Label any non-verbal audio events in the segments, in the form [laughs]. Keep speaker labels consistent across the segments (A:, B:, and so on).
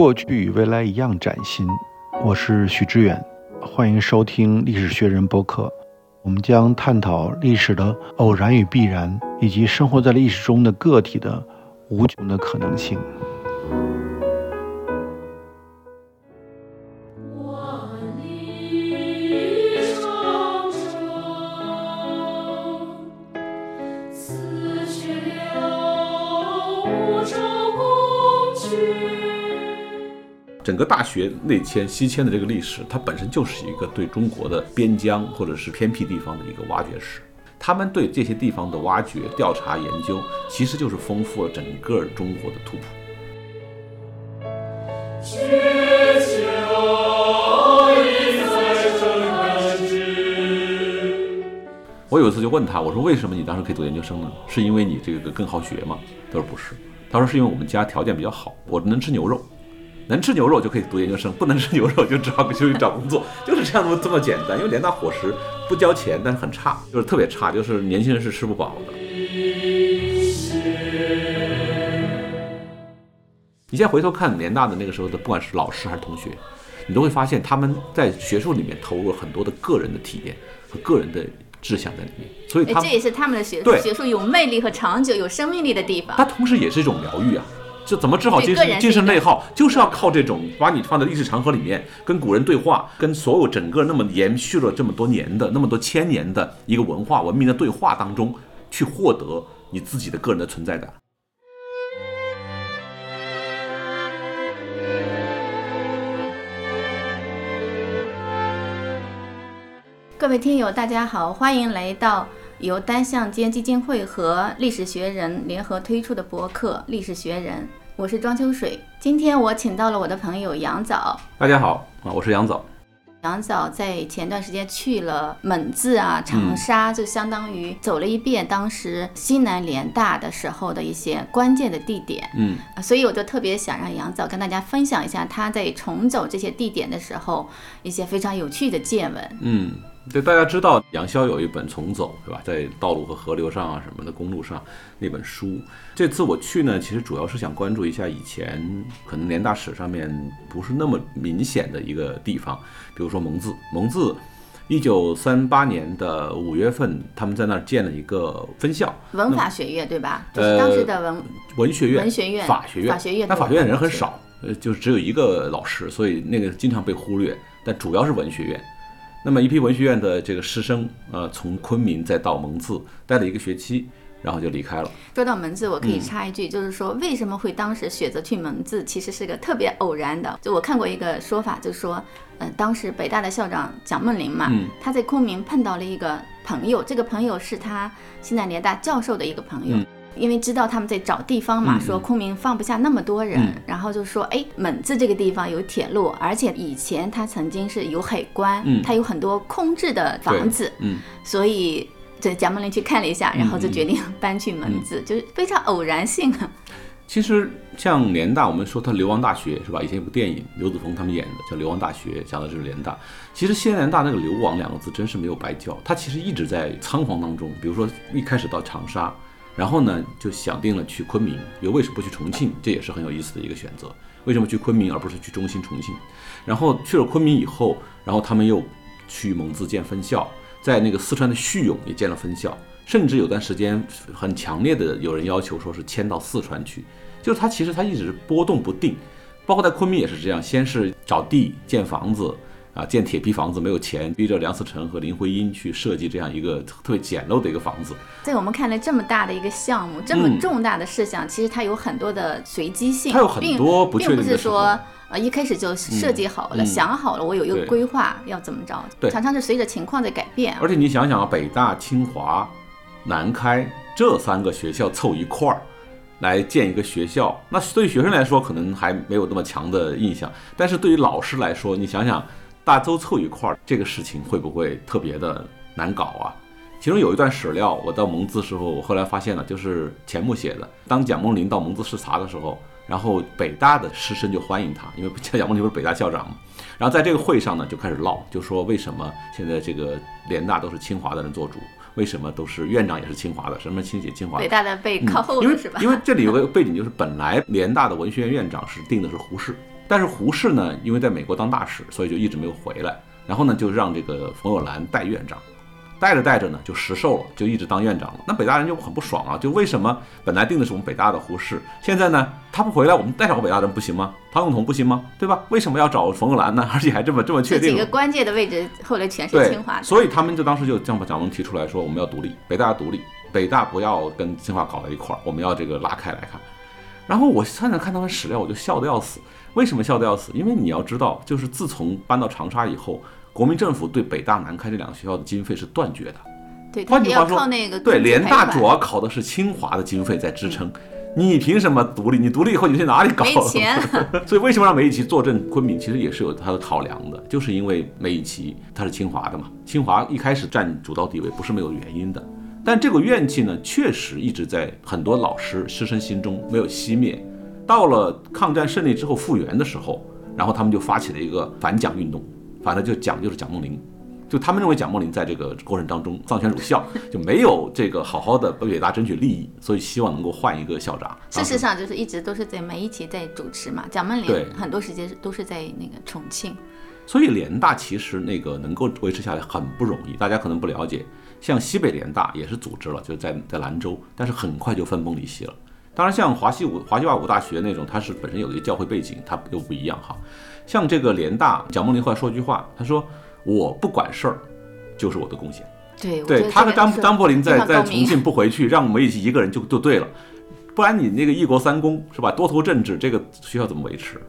A: 过去与未来一样崭新。我是许知远，欢迎收听历史学人播客。我们将探讨历史的偶然与必然，以及生活在历史中的个体的无穷的可能性。
B: 个大学内迁西迁的这个历史，它本身就是一个对中国的边疆或者是偏僻地方的一个挖掘史。他们对这些地方的挖掘、调查、研究，其实就是丰富了整个中国的图谱。我有一次就问他，我说为什么你当时可以读研究生呢？是因为你这个更好学吗？他说不是，他说是因为我们家条件比较好，我能吃牛肉。能吃牛肉就可以读研究生，不能吃牛肉就只好出去找工作，[laughs] 就是这样这么这么简单。因为联大伙食不交钱，但是很差，就是特别差，就是年轻人是吃不饱的。你现在回头看联大的那个时候的，不管是老师还是同学，你都会发现他们在学术里面投入了很多的个人的体验和个人的志向在里面，所以
C: 这也是他们的学术学术有魅力和长久、有生命力的地方。
B: 它同时也是一种疗愈啊。就怎么治好精神精神内耗，就是要靠这种把你放在历史长河里面，跟古人对话，跟所有整个那么延续了这么多年的那么多千年的一个文化文明的对话当中，去获得你自己的个人的存在感。
C: 各位听友，大家好，欢迎来到由单向街基金会和历史学人联合推出的博客《历史学人》。我是庄秋水，今天我请到了我的朋友杨早。
B: 大家好啊，我是杨早。
C: 杨早在前段时间去了蒙自啊、长沙，就相当于走了一遍当时西南联大的时候的一些关键的地点。
B: 嗯，
C: 所以我就特别想让杨早跟大家分享一下他在重走这些地点的时候一些非常有趣的见闻。
B: 嗯。对，大家知道杨逍有一本《重走》，对吧？在道路和河流上啊什么的公路上那本书。这次我去呢，其实主要是想关注一下以前可能联大史上面不是那么明显的一个地方，比如说蒙自。蒙自，一九三八年的五月份，他们在那儿建了一个分校，
C: 文法学院，对吧？就是当时的文
B: 文学院、
C: 文学院、
B: 法学院、
C: 法学院。
B: 但法学院人很少，呃，就是只有一个老师，所以那个经常被忽略。但主要是文学院。那么一批文学院的这个师生，呃，从昆明再到蒙自待了一个学期，然后就离开了。
C: 说到蒙自，我可以插一句，就是说为什么会当时选择去蒙自，其实是个特别偶然的。就我看过一个说法，就是说，嗯，当时北大的校长蒋梦麟嘛，他在昆明碰到了一个朋友，这个朋友是他西南联大教授的一个朋友。因为知道他们在找地方嘛，说昆明放不下那么多人，然后就说，哎，蒙自这个地方有铁路，而且以前它曾经是有海关，它有很多空置的房子，
B: 嗯，
C: 所以这蒋梦麟去看了一下，然后就决定搬去蒙自，就是非常偶然性啊。
B: 其实像联大，我们说它流亡大学是吧？以前有部电影，刘子峰他们演的叫《流亡大学》，讲的就是联大。其实西南联大那个“流亡”两个字真是没有白叫，它其实一直在仓皇当中。比如说一开始到长沙。然后呢，就想定了去昆明。又为什么不去重庆？这也是很有意思的一个选择。为什么去昆明而不是去中心重庆？然后去了昆明以后，然后他们又去蒙自建分校，在那个四川的叙永也建了分校，甚至有段时间很强烈的有人要求说是迁到四川去。就是他其实他一直波动不定，包括在昆明也是这样，先是找地建房子。啊，建铁皮房子没有钱，逼着梁思成和林徽因去设计这样一个特别简陋的一个房子。
C: 在我们看来，这么大的一个项目，这么重大的事项，其实它有很多的随机性，
B: 它有很多不确定
C: 并不是说呃一开始就设计好了、想好了，我有一个规划要怎么着，
B: 对，
C: 常常是随着情况在改变。
B: 而且你想想啊，北大、清华、南开这三个学校凑一块儿来建一个学校，那对于学生来说可能还没有那么强的印象，但是对于老师来说，你想想。大都凑一块儿，这个事情会不会特别的难搞啊？其中有一段史料，我到蒙自时候，我后来发现了，就是钱穆写的。当蒋梦麟到蒙自视察的时候，然后北大的师生就欢迎他，因为蒋梦麟不是北大校长嘛。然后在这个会上呢，就开始唠，就说为什么现在这个联大都是清华的人做主，为什么都是院长也是清华的，什么清写清华？
C: 北大的被靠后
B: 因为
C: 是吧？
B: 因为这里有个背景，就是本来联大的文学院院长是定的是胡适。但是胡适呢，因为在美国当大使，所以就一直没有回来。然后呢，就让这个冯友兰代院长，带着带着呢，就实授了，就一直当院长了。那北大人就很不爽啊，就为什么本来定的是我们北大的胡适，现在呢他不回来，我们再找个北大人不行吗？唐永同不行吗？对吧？为什么要找冯友兰呢？而且还这么这么确定？
C: 几个关键的位置后来全是清华，
B: 所以他们就当时就这蒋梦提出来说，我们要独立，北大独立，北大不要跟清华搞在一块儿，我们要这个拉开来看。然后我现在看他们史料，我就笑得要死。为什么笑得要死？因为你要知道，就是自从搬到长沙以后。国民政府对北大、南开这两个学校的经费是断绝的。
C: 对，
B: 换句话说，对联大主要考的是清华的经费在支撑。你凭什么独立？你独立以后你去哪里搞？
C: 没钱。[laughs]
B: 所以为什么让梅贻琦坐镇昆明？其实也是有他的考量的，就是因为梅贻琦他是清华的嘛。清华一开始占主导地位不是没有原因的。但这个怨气呢，确实一直在很多老师师生心中没有熄灭。到了抗战胜利之后复员的时候，然后他们就发起了一个反蒋运动。反正就蒋就是蒋梦麟，就他们认为蒋梦麟在这个过程当中丧权辱校，就没有这个好好的为北大争取利益，所以希望能够换一个校长。
C: 事实上就是一直都是在梅贻琦在主持嘛，蒋梦麟很多时间都是在那个重庆。
B: 所以联大其实那个能够维持下来很不容易，大家可能不了解，像西北联大也是组织了，就在在兰州，但是很快就分崩离析了。当然像华西五华西外武大学那种，它是本身有一个教会背景，它又不一样哈。像这个联大，蒋梦麟后来说句话，他说：“我不管事儿，就是我的贡献。”
C: 对，
B: 对他和张张伯苓在在重庆不回去，让我们一起一个人就就对了，不然你那个一国三公是吧？多头政治，这个学校怎么维持？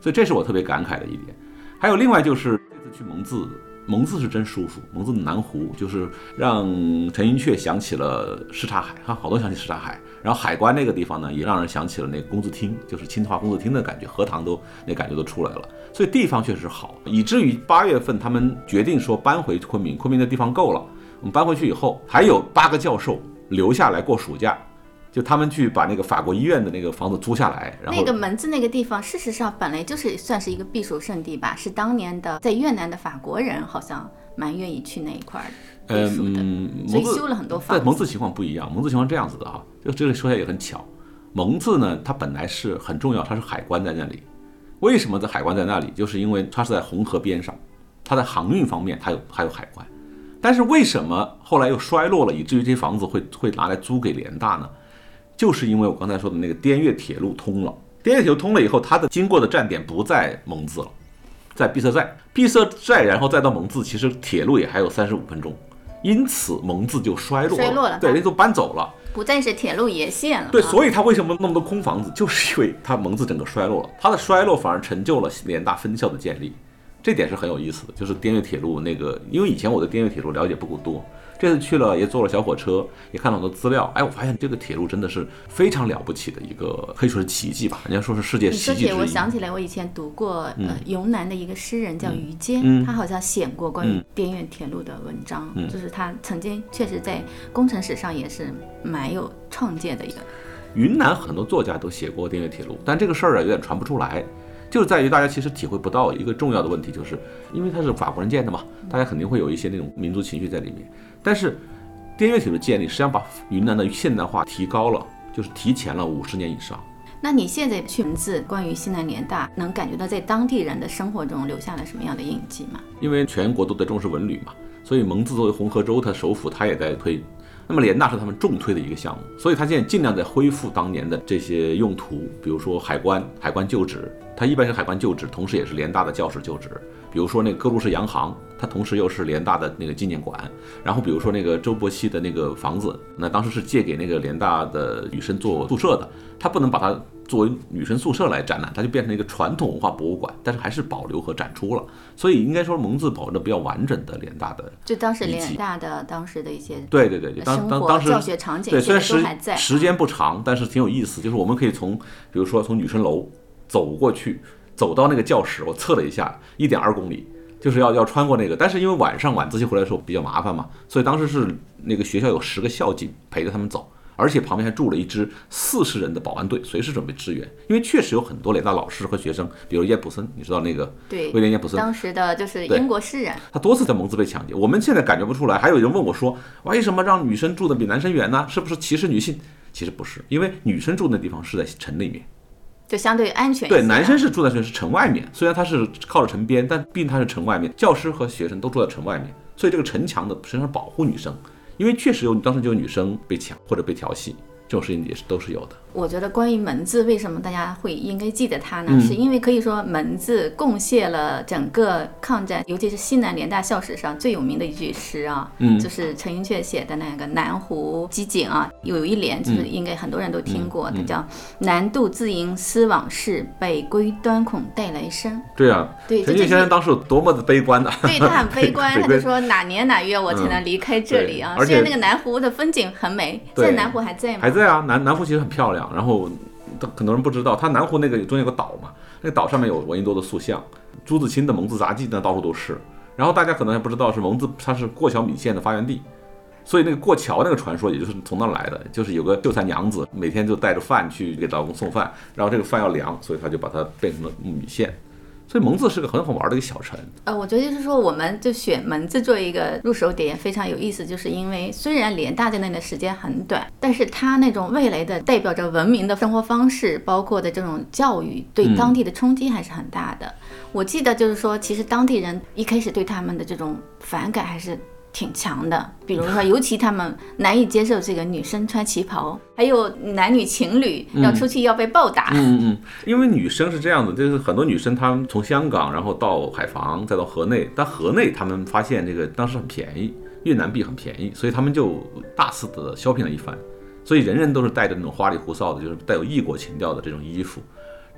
B: 所以这是我特别感慨的一点。还有另外就是这次去蒙自。蒙自是真舒服，蒙自的南湖就是让陈寅恪想起了什刹海，哈，好多想起什刹海。然后海关那个地方呢，也让人想起了那个工字厅，就是清华工字厅的感觉，荷塘都那感觉都出来了。所以地方确实好，以至于八月份他们决定说搬回昆明，昆明的地方够了，我们搬回去以后，还有八个教授留下来过暑假。就他们去把那个法国医院的那个房子租下来，然后
C: 那个门子那个地方，事实上本来就是算是一个避暑胜地吧，是当年的在越南的法国人好像蛮愿意去那一块避暑的，所以修了很多房。
B: 但蒙自情况不一样，蒙自情况这样子的哈，就这个说起来也很巧，蒙自呢，它本来是很重要，它是海关在那里，为什么在海关在那里？就是因为它是在红河边上，它在航运方面它有还有海关，但是为什么后来又衰落了，以至于这些房子会会拿来租给联大呢？就是因为我刚才说的那个滇越铁路通了，滇越铁路通了以后，它的经过的站点不在蒙自了，在碧色寨，碧色寨，然后再到蒙自，其实铁路也还有三十五分钟，因此蒙自就衰落了，
C: 衰落了，
B: 对，人都搬走了，
C: 不再是铁路沿线了，
B: 对，所以它为什么那么多空房子，[laughs] 就是因为它蒙自整个衰落了，它的衰落反而成就了联大分校的建立，这点是很有意思的，就是滇越铁路那个，因为以前我对滇越铁路了解不够多。这次去了也坐了小火车，也看了很多资料。哎，我发现这个铁路真的是非常了不起的一个，可以说是奇迹吧。人家说是世界奇迹。
C: 我想起来，我以前读过呃云南的一个诗人叫于坚，他好像写过关于滇越铁路的文章，就是他曾经确实在工程史上也是蛮有创建的一个。
B: 云南很多作家都写过滇越铁路，但这个事儿啊有点传不出来。就是在于大家其实体会不到一个重要的问题，就是因为它是法国人建的嘛，大家肯定会有一些那种民族情绪在里面。但是，滇越铁路建立实际上把云南的现代化提高了，就是提前了五十年以上。
C: 那你现在去文字关于西南联大，能感觉到在当地人的生活中留下了什么样的印记吗？
B: 因为全国都在重视文旅嘛，所以蒙自作为红河州它首府，它也在推。那么联大是他们重推的一个项目，所以它现在尽量在恢复当年的这些用途，比如说海关，海关旧址，它一般是海关旧址，同时也是联大的教室旧址。比如说那个各路士洋行，它同时又是联大的那个纪念馆。然后比如说那个周伯熙的那个房子，那当时是借给那个联大的女生做宿舍的，它不能把它。作为女生宿舍来展览，它就变成一个传统文化博物馆，但是还是保留和展出了。所以应该说蒙自保留的比较完整的联大的，
C: 就当时联大的当时的一些
B: 对对对，当当当时
C: 教学场景
B: 对，虽然时时间不长，但是挺有意思。就是我们可以从，比如说从女生楼走过去，走到那个教室，我测了一下，一点二公里，就是要要穿过那个。但是因为晚上晚自习回来的时候比较麻烦嘛，所以当时是那个学校有十个校警陪着他们走。而且旁边还住了一支四十人的保安队，随时准备支援。因为确实有很多雷大老师和学生，比如叶普森，你知道那个
C: 对
B: 威廉叶普森，
C: 当时的就是英国诗人，
B: 他多次在蒙自被抢劫。我们现在感觉不出来。还有人问我说，为什么让女生住的比男生远呢？是不是歧视女性？其实不是，因为女生住的地方是在城里面，
C: 就相对安全。
B: 对，男生是住在是城外面，虽然他是靠着城边，但毕竟他是城外面，教师和学生都住在城外面，所以这个城墙的实际上是保护女生，因为确实有当时就有女生被抢或者被调戏。这种事情也是都是有的。
C: 我觉得关于门字，为什么大家会应该记得它呢？是因为可以说门字贡献了整个抗战，尤其是西南联大校史上最有名的一句诗啊，嗯，就是陈寅恪写的那个《南湖集锦》啊，有一联就是应该很多人都听过，它叫“南渡自营思往事，北归端恐带来生”。
B: 对啊，
C: 对
B: 陈寅恪先生当时有多么的悲观的，[laughs]
C: 对他很悲观，[laughs] 他就说哪年哪月我才能离开这里啊？虽然那个南湖的风景很美，现在南湖还在吗？
B: 还在。啊，南南湖其实很漂亮，然后很多人不知道，他南湖那个中间有个岛嘛，那个岛上面有闻一多的塑像，朱自清的蒙自杂记呢到处都是。然后大家可能还不知道是蒙自，它是过桥米线的发源地，所以那个过桥那个传说也就是从那来的，就是有个秀才娘子每天就带着饭去给老公送饭，然后这个饭要凉，所以他就把它变成了米线。所以蒙自是个很好玩的一个小城。
C: 呃，我觉得就是说，我们就选蒙自做一个入手点非常有意思，就是因为虽然联大在那里的时间很短，但是它那种未来的代表着文明的生活方式，包括的这种教育，对当地的冲击还是很大的。我记得就是说，其实当地人一开始对他们的这种反感还是。挺强的，比如说，尤其他们难以接受这个女生穿旗袍，还有男女情侣要出去要被暴打。
B: 嗯嗯，因为女生是这样的，就是很多女生她们从香港，然后到海防，再到河内，但河内他们发现这个当时很便宜，越南币很便宜，所以他们就大肆的 shopping 了一番，所以人人都是带着那种花里胡哨的，就是带有异国情调的这种衣服。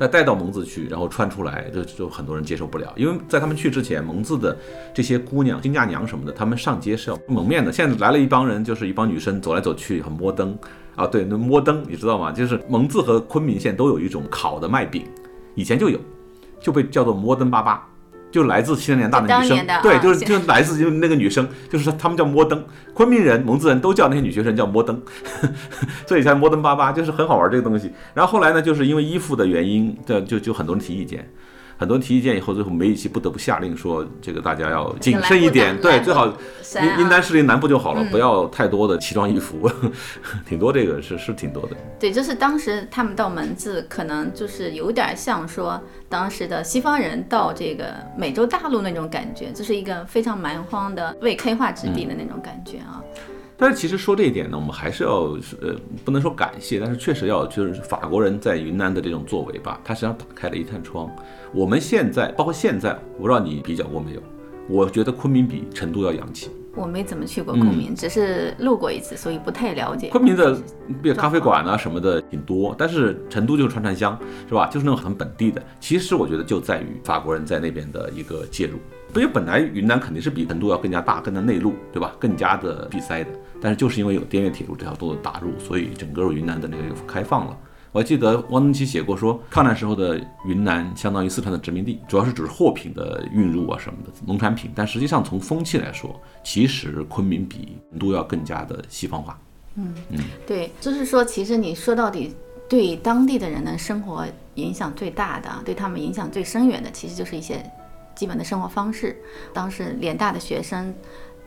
B: 再带到蒙自去，然后穿出来，就就很多人接受不了，因为在他们去之前，蒙自的这些姑娘、金嫁娘什么的，他们上街是要蒙面的。现在来了一帮人，就是一帮女生走来走去，很摸登啊。对，那摸登你知道吗？就是蒙自和昆明县都有一种烤的麦饼，以前就有，就被叫做摩登粑粑。就来自西南联大的女生，对，就是就是来自就那个女生，[laughs] 就是说他们叫摩登，昆明人、蒙自人都叫那些女学生叫摩登，[laughs] 所以才摩登巴巴，就是很好玩这个东西。然后后来呢，就是因为衣服的原因，这就就很多人提意见。很多人提意见以后，最后梅贻琦不得不下令说，这个大家要谨慎一点，对，最好应应当是临南部就好了，不要太多的奇装异服，[laughs] 挺多这个是是挺多的。
C: 对，就是当时他们到门字，可能就是有点像说当时的西方人到这个美洲大陆那种感觉，就是一个非常蛮荒的未开化之地的那种感觉啊。
B: 但是其实说这一点呢，我们还是要呃，不能说感谢，但是确实要就是法国人在云南的这种作为吧，他实际上打开了一扇窗。我们现在包括现在，我不知道你比较过没有？我觉得昆明比成都要洋气。
C: 我没怎么去过昆明，只是路过一次，所以不太了解。
B: 昆明的咖啡馆啊什么的挺多，但是成都就是串串香，是吧？就是那种很本地的。其实我觉得就在于法国人在那边的一个介入。因为本来云南肯定是比成都要更加大、更加内陆，对吧？更加的闭塞的。但是就是因为有滇越铁路这条路的打入，所以整个云南的那个开放了。我还记得汪曾祺写过，说抗战时候的云南相当于四川的殖民地，主要是指货品的运入啊什么的农产品。但实际上从风气来说，其实昆明比成都要更加的西方化。
C: 嗯嗯，对，就是说，其实你说到底，对当地的人的生活影响最大的，对他们影响最深远的，其实就是一些基本的生活方式。当时联大的学生。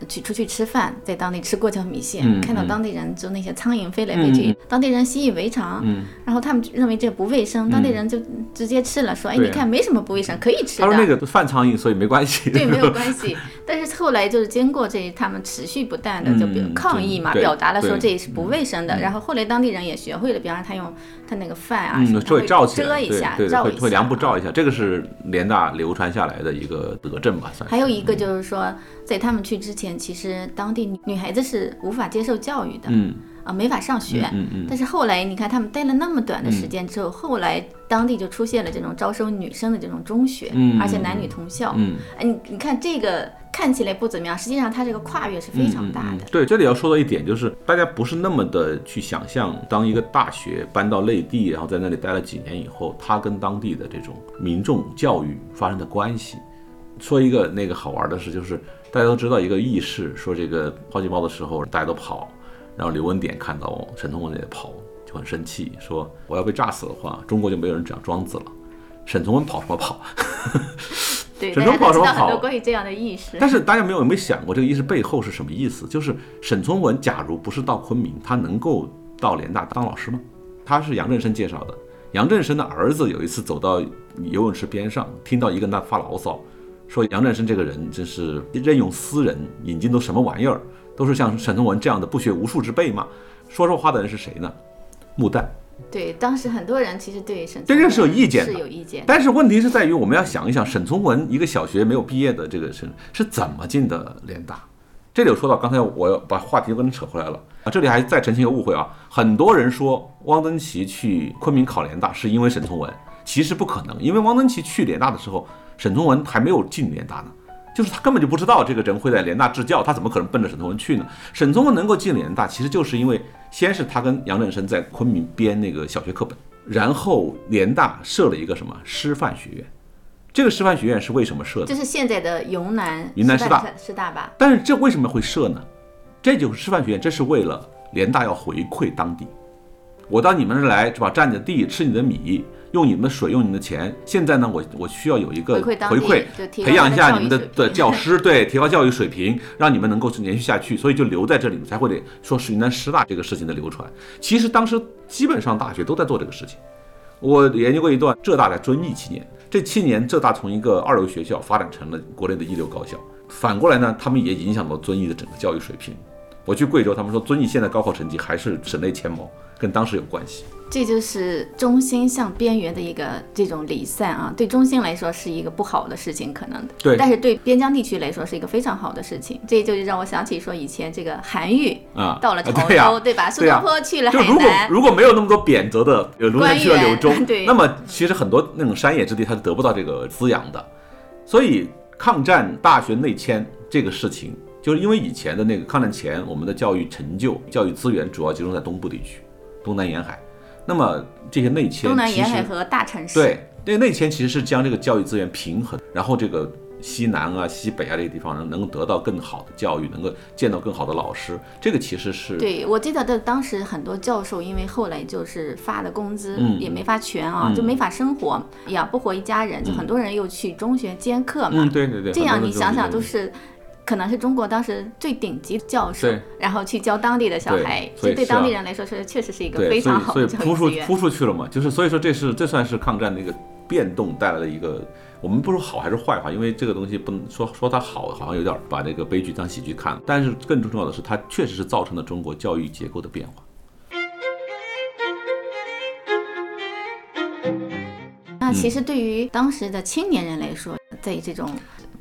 C: 去出去吃饭，在当地吃过桥米线，看到当地人就那些苍蝇飞来飞去，当地人习以为常，然后他们认为这不卫生，当地人就直接吃了，说哎你看没什么不卫生，可以吃
B: 的。他说那个饭苍蝇，所以没关系。
C: 对，没有关系。[laughs] 但是后来就是经过这他们持续不断的就比如抗议嘛，表达了说这也是不卫生的。然后后来当地人也学会了，比方说他用他那个饭啊，会
B: 罩
C: 遮一下，
B: 对，会会凉布
C: 罩
B: 一下。这个是联大流传下来的一个德政吧，算是。
C: 还有一个就是说。在他们去之前，其实当地女孩子是无法接受教育的，
B: 嗯，
C: 啊，没法上学，
B: 嗯嗯。
C: 但是后来，你看他们待了那么短的时间之后，后来当地就出现了这种招收女生的这种中学，
B: 嗯，
C: 而且男女同校，
B: 嗯，
C: 哎，你你看这个看起来不怎么样，实际上它这个跨越是非常大的。
B: 对，这里要说到一点，就是大家不是那么的去想象，当一个大学搬到内地，然后在那里待了几年以后，它跟当地的这种民众教育发生的关系。说一个那个好玩的事，就是。大家都知道一个轶事，说这个抛弃包的时候，大家都跑，然后刘文典看到沈从文也跑，就很生气，说我要被炸死的话，中国就没有人讲庄子了。[laughs] 沈从文跑什么跑？
C: 对，
B: 沈从文跑什么跑？
C: 关于这样的意识。
B: 但是大家没有有没有想过这个意识背后是什么意思？就是沈从文假如不是到昆明，他能够到联大当老师吗？他是杨振声介绍的。杨振声的儿子有一次走到游泳池边上，听到一个人在发牢骚，说杨振声这个人真是任用私人引进都什么玩意儿，都是像沈从文这样的不学无术之辈嘛。说这话的人是谁呢？穆旦。
C: 对，当时很多人其实对沈
B: 对这个是有意见的，
C: 是有意见。
B: 但是问题是在于，我们要想一想，沈从文一个小学没有毕业的这个是是怎么进的联大？这里有说到，刚才我把话题都跟扯回来了啊。这里还再澄清一个误会啊，很多人说汪曾祺去昆明考联大是因为沈从文，其实不可能，因为汪曾祺去联大的时候，沈从文还没有进联大呢。就是他根本就不知道这个人会在联大支教，他怎么可能奔着沈从文去呢？沈从文能够进联大，其实就是因为先是他跟杨振声在昆明编那个小学课本，然后联大设了一个什么师范学院，这个师范学院是为什么设的？
C: 这是现在的云南
B: 云南师大
C: 师大吧？
B: 但是这为什么会设呢？这就是师范学院，这是为了联大要回馈当地，我到你们这来是吧？占你的地，吃你的米。用你们的水，用你们的钱。现在呢，我我需要有一个回馈，培养一下你们的的教师，对，提高教育水平，让你们能够延续下去。所以就留在这里，才会得说是云南师大这个事情的流传。其实当时基本上大学都在做这个事情。我研究过一段浙大的遵义七年，这七年浙大从一个二流学校发展成了国内的一流高校。反过来呢，他们也影响到遵义的整个教育水平。我去贵州，他们说遵义现在高考成绩还是省内前茅，跟当时有关系。
C: 这就是中心向边缘的一个这种离散啊，对中心来说是一个不好的事情，可能的。
B: 对。
C: 但是对边疆地区来说是一个非常好的事情。这就让我想起说以前这个韩愈
B: 啊，
C: 到了潮州，对吧？苏东坡去了海
B: 南。就如果如果没有那么多贬谪的儒生去了柳州，[laughs]
C: 对，
B: 那么其实很多那种山野之地他是得不到这个滋养的。所以抗战大学内迁这个事情，就是因为以前的那个抗战前，我们的教育成就、教育资源主要集中在东部地区，东南沿海。那么这些内迁，
C: 东南沿海和大城市，
B: 对，那内迁其实是将这个教育资源平衡，然后这个西南啊、西北啊这些地方能能够得到更好的教育，能够见到更好的老师，这个其实是
C: 对。我记得的当时很多教授，因为后来就是发的工资也没发全啊，就没法生活，养不活一家人，就很多人又去中学兼课嘛。
B: 嗯，对对对。
C: 这样你想想都是。可能是中国当时最顶级教授，然后去教当地的小孩，这对当地人来说是确实是一个非常好的教育
B: 资源。扑出去了嘛，就是所以说这是这算是抗战的一个变动带来的一个，我们不说好还是坏话，因为这个东西不能说说它好，好像有点把这个悲剧当喜剧看了。但是更重要的是，它确实是造成了中国教育结构的变化。
C: 那其实对于当时的青年人来说，在这种。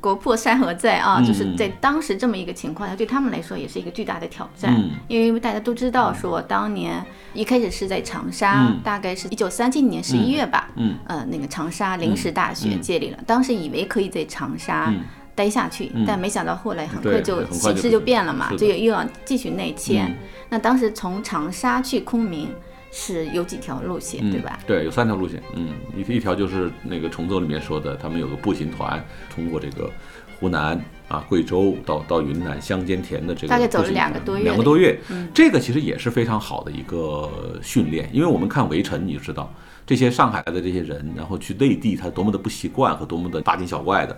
C: 国破山河在啊，就是在当时这么一个情况下，对他们来说也是一个巨大的挑战。因为大家都知道，说当年一开始是在长沙，大概是一九三七年十一月吧，
B: 嗯，
C: 呃，那个长沙临时大学建立了。当时以为可以在长沙待下去，但没想到后来很快就形势就变了嘛，就又要继续内迁。那当时从长沙去昆明。是有几条路线，对吧？
B: 对，有三条路线。嗯，一一条就是那个重奏里面说的，他们有个步行团，通过这个湖南啊、贵州到到云南乡间田的这个，
C: 大概走了两个多月。
B: 两个多月，这个其实也是非常好的一个训练，因为我们看《围城》，你就知道这些上海来的这些人，然后去内地，他多么的不习惯和多么的大惊小怪的。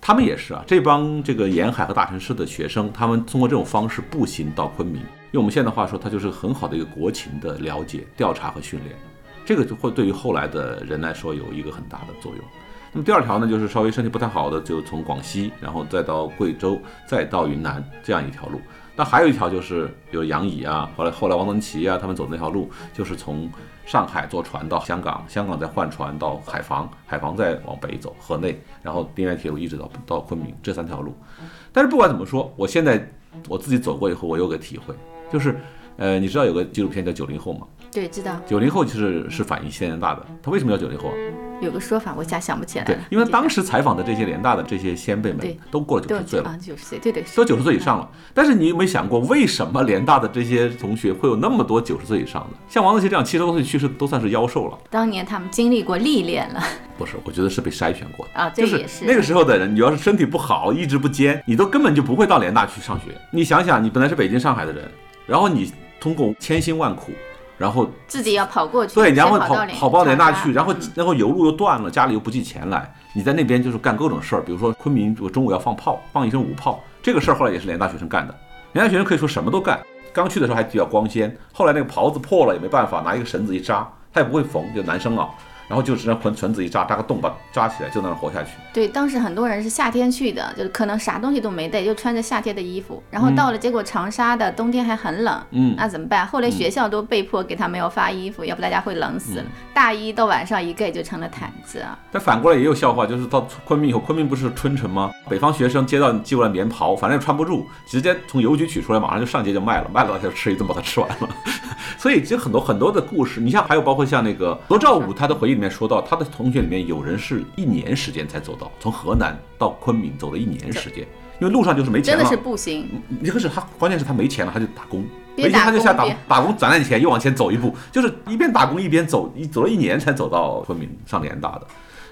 B: 他们也是啊，这帮这个沿海和大城市的学生，他们通过这种方式步行到昆明，用我们现在话说，它就是很好的一个国情的了解、调查和训练。这个就会对于后来的人来说有一个很大的作用。那么第二条呢，就是稍微身体不太好的，就从广西，然后再到贵州，再到云南这样一条路。那还有一条就是有杨乙啊，后来后来王登奇啊，他们走那条路，就是从。上海坐船到香港，香港再换船到海防，海防再往北走河内，然后边缘铁路一直到到昆明，这三条路。但是不管怎么说，我现在我自己走过以后，我有个体会，就是，呃，你知道有个纪录片叫《九零后》吗？
C: 对，知道。
B: 九零后就是是反映现联大的，他为什么叫九零后啊？
C: 有个说法，我一下想不起来。
B: 对，因为当时采访的这些联大的这些先辈们都过了九十岁了，
C: 九十岁，对对，
B: 都九十岁以上了。但是你有没有想过，为什么联大的这些同学会有那么多九十岁以上的？像王泽奇这样七十多岁去世，都算是妖兽了。
C: 当年他们经历过历练了。
B: 不是，我觉得是被筛选过的
C: 啊，这也是。
B: 那个时候的人，你要是身体不好，意志不坚，你都根本就不会到联大去上学。你想想，你本来是北京、上海的人，然后你通过千辛万苦。然后
C: 自己要跑过去，
B: 对，然后跑跑到联大去，然后然后油路又断了，家里又不寄钱来，你在那边就是干各种事儿，比如说昆明，我中午要放炮，放一声午炮，这个事儿后来也是联大学生干的。联大学生可以说什么都干，刚去的时候还比较光鲜，后来那个袍子破了也没办法，拿一个绳子一扎，他也不会缝，就男生啊。然后就只能捆绳子一扎，扎个洞把扎起来，就那样活下去。
C: 对，当时很多人是夏天去的，就是可能啥东西都没带，就穿着夏天的衣服。然后到了，结果长沙的冬天还很冷，嗯，那怎么办？后来学校都被迫给他们要发衣服，要不大家会冷死了。大衣到晚上一盖就成了毯子啊。
B: 但反过来也有笑话，就是到昆明以后，昆明不是春城吗？北方学生接到寄过来棉袍，反正也穿不住，直接从邮局取出来，马上就上街就卖了，卖了就吃一顿把它吃完了。[laughs] 所以其实很多很多的故事，你像还有包括像那个罗兆武，他的回忆里面说到，他的同学里面有人是一年时间才走到，从河南到昆明走了一年时间，因为路上就是没钱
C: 了，真的是步行。
B: 一个是他，关键是他没钱了，他就打工，没钱他就下打打工攒点钱，又往前走一步，就是一边打工一边走，一走了一年才走到昆明上联大的。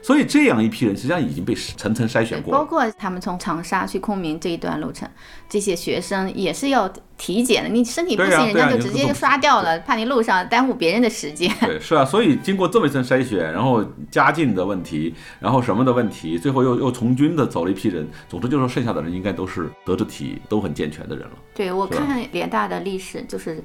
B: 所以这样一批人实际上已经被层层筛选过，
C: 包括他们从长沙去昆明这一段路程，这些学生也是要。体检的，你身体不行，人家就直接就刷掉了，怕你路上耽误别人的时间。
B: 对，是啊，所以经过这么一层筛选，然后家境的问题，然后什么的问题，最后又又从军的走了一批人。总之就是说，剩下的人应该都是德智体都很健全的人了。
C: 对，我看联大的历史，就是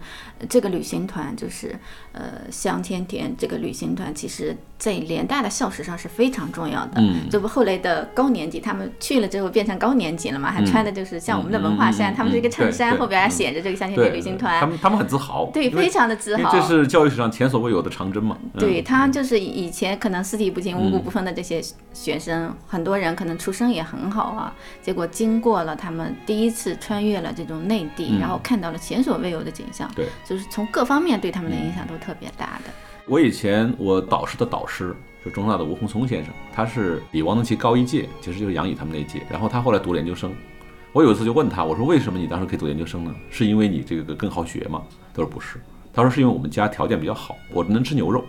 C: 这个旅行团，就是呃香天田这个旅行团，其实在联大的校史上是非常重要的。嗯。这不后来的高年级，他们去了之后变成高年级了嘛？还穿的就是像我们的文化衫，他们是一个衬衫，后边还写。着这个香天田旅行团，
B: 他们他们很自豪，
C: 对，非常的自豪，
B: 这是教育史上前所未有的长征嘛。
C: 对他就是以前可能四体不勤五谷不分的这些学生，很多人可能出身也很好啊，结果经过了他们第一次穿越了这种内地，然后看到了前所未有的景象，
B: 对，
C: 就是从各方面对他们的影响都特别大的。
B: 我以前我导师的导师是中大的吴洪聪先生，他是比王登奇高一届，其实就是杨宇他们那届，然后他后来读研究生。我有一次就问他，我说为什么你当时可以读研究生呢？是因为你这个更好学吗？他说不是，他说是因为我们家条件比较好，我能吃牛肉，